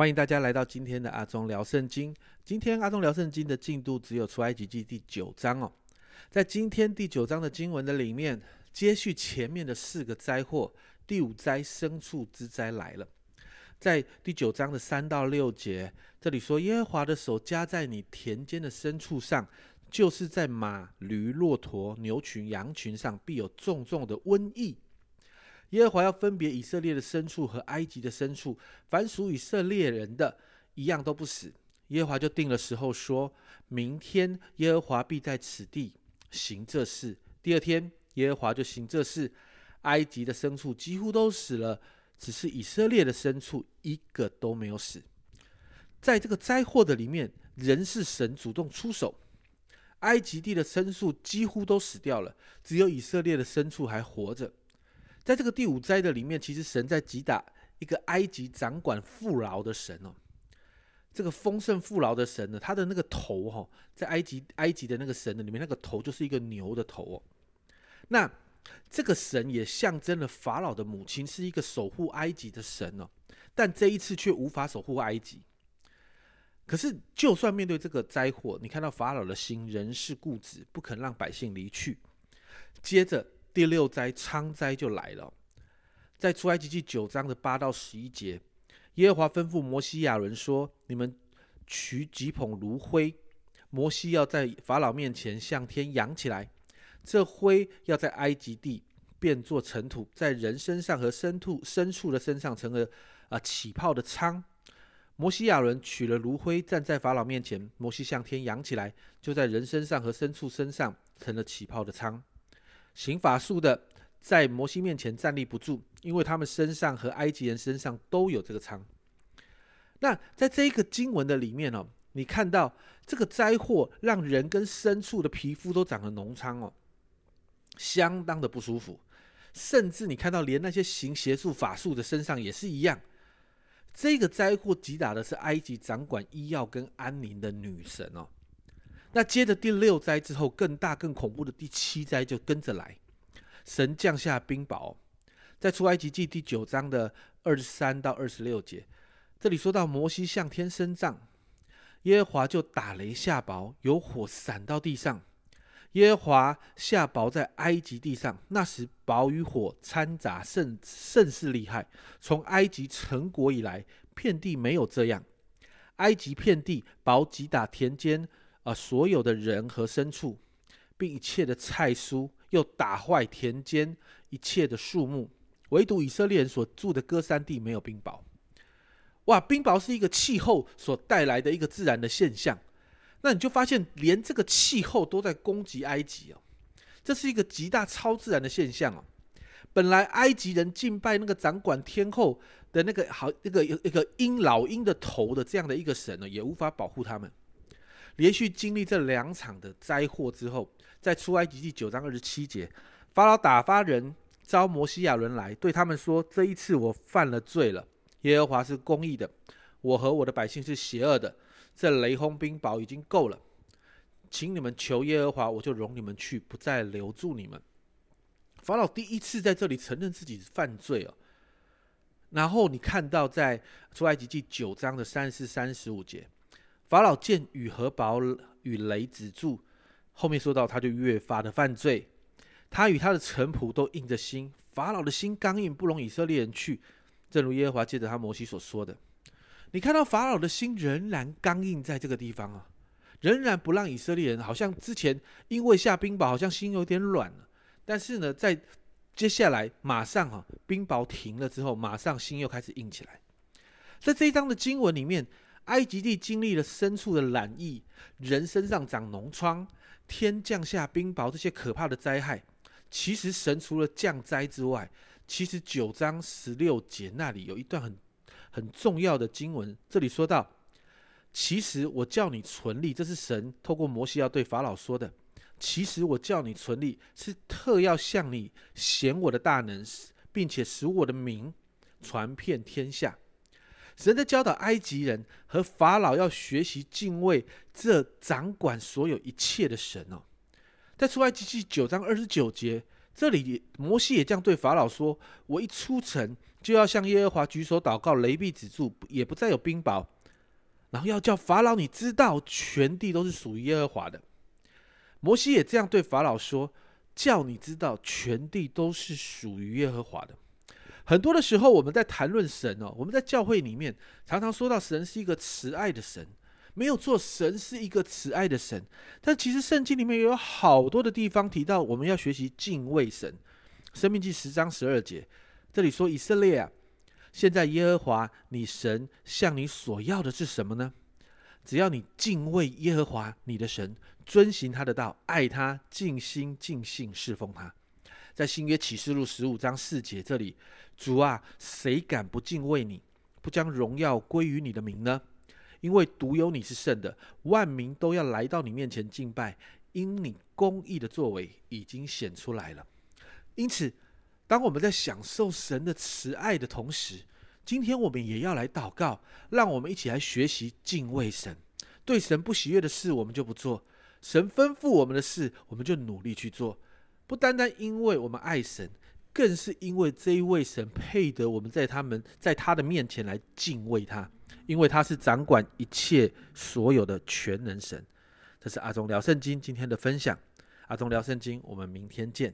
欢迎大家来到今天的阿忠聊圣经。今天阿忠聊圣经的进度只有出埃及记第九章哦。在今天第九章的经文的里面，接续前面的四个灾祸，第五灾牲畜之灾来了。在第九章的三到六节，这里说耶和华的手加在你田间的牲畜上，就是在马、驴、骆驼、牛群、羊群上，必有重重的瘟疫。耶和华要分别以色列的牲畜和埃及的牲畜，凡属以色列人的，一样都不死。耶和华就定了时候，说明天耶和华必在此地行这事。第二天，耶和华就行这事，埃及的牲畜几乎都死了，只是以色列的牲畜一个都没有死。在这个灾祸的里面，人是神主动出手，埃及地的牲畜几乎都死掉了，只有以色列的牲畜还活着。在这个第五灾的里面，其实神在击打一个埃及掌管富饶的神哦。这个丰盛富饶的神呢，他的那个头哈，在埃及埃及的那个神的里面，那个头就是一个牛的头哦。那这个神也象征了法老的母亲是一个守护埃及的神哦，但这一次却无法守护埃及。可是，就算面对这个灾祸，你看到法老的心仍是固执，不肯让百姓离去。接着。第六灾昌灾就来了，在出埃及记九章的八到十一节，耶和华吩咐摩西亚伦说：“你们取几捧炉灰，摩西要在法老面前向天扬起来，这灰要在埃及地变作尘土，在人身上和牲畜牲畜的身上成了啊起泡的仓。”摩西亚伦取了炉灰，站在法老面前，摩西向天扬起来，就在人身上和牲畜身上成了起泡的仓。行法术的在摩西面前站立不住，因为他们身上和埃及人身上都有这个疮。那在这一个经文的里面哦，你看到这个灾祸让人跟牲畜的皮肤都长了脓疮哦，相当的不舒服。甚至你看到连那些行邪术法术的身上也是一样。这个灾祸击打的是埃及掌管医药跟安宁的女神哦。那接着第六灾之后，更大更恐怖的第七灾就跟着来，神降下冰雹，在出埃及记第九章的二十三到二十六节，这里说到摩西向天伸杖，耶和华就打雷下雹，有火闪到地上，耶和华下雹在埃及地上，那时雹与火掺杂甚甚是厉害，从埃及成国以来，遍地没有这样，埃及遍地雹击打田间。啊，所有的人和牲畜，并一切的菜蔬，又打坏田间一切的树木，唯独以色列人所住的歌山地没有冰雹。哇，冰雹是一个气候所带来的一个自然的现象。那你就发现，连这个气候都在攻击埃及哦，这是一个极大超自然的现象哦。本来埃及人敬拜那个掌管天后的那个好那个一个鹰老鹰的头的这样的一个神呢，也无法保护他们。连续经历这两场的灾祸之后，在出埃及记九章二十七节，法老打发人招摩西亚伦来，对他们说：“这一次我犯了罪了，耶和华是公义的，我和我的百姓是邪恶的。这雷轰冰雹已经够了，请你们求耶和华，我就容你们去，不再留住你们。”法老第一次在这里承认自己犯罪哦。然后你看到在出埃及记九章的三十四、三十五节。法老见雨和雹与雷止住，后面说到他就越发的犯罪，他与他的臣仆都硬着心，法老的心刚硬，不容以色列人去。正如耶和华借着他摩西所说的，你看到法老的心仍然刚硬在这个地方啊，仍然不让以色列人，好像之前因为下冰雹，好像心有点软了。但是呢，在接下来马上哈冰雹停了之后，马上心又开始硬起来。在这一章的经文里面。埃及地经历了牲畜的染疫，人身上长脓疮，天降下冰雹，这些可怕的灾害。其实神除了降灾之外，其实九章十六节那里有一段很很重要的经文，这里说到：其实我叫你存立，这是神透过摩西要对法老说的。其实我叫你存立，是特要向你显我的大能，并且使我的名传遍天下。神在教导埃及人和法老要学习敬畏这掌管所有一切的神哦。在出埃及记九章二十九节，这里摩西也这样对法老说：“我一出城，就要向耶和华举手祷告，雷必止住，也不再有冰雹。然后要叫法老，你知道全地都是属于耶和华的。摩西也这样对法老说：“叫你知道全地都是属于耶和华的。”很多的时候，我们在谈论神哦，我们在教会里面常常说到神是一个慈爱的神，没有错，神是一个慈爱的神。但其实圣经里面也有好多的地方提到，我们要学习敬畏神。生命记十章十二节，这里说：“以色列啊。”现在耶和华你神向你所要的是什么呢？只要你敬畏耶和华你的神，遵行他的道，爱他，尽心尽性侍奉他。在新约启示录十五章四节这里，主啊，谁敢不敬畏你，不将荣耀归于你的名呢？因为独有你是圣的，万民都要来到你面前敬拜，因你公义的作为已经显出来了。因此。当我们在享受神的慈爱的同时，今天我们也要来祷告，让我们一起来学习敬畏神。对神不喜悦的事，我们就不做；神吩咐我们的事，我们就努力去做。不单单因为我们爱神，更是因为这一位神配得我们在他们在他的面前来敬畏他，因为他是掌管一切所有的全能神。这是阿忠聊圣经今天的分享。阿忠聊圣经，我们明天见。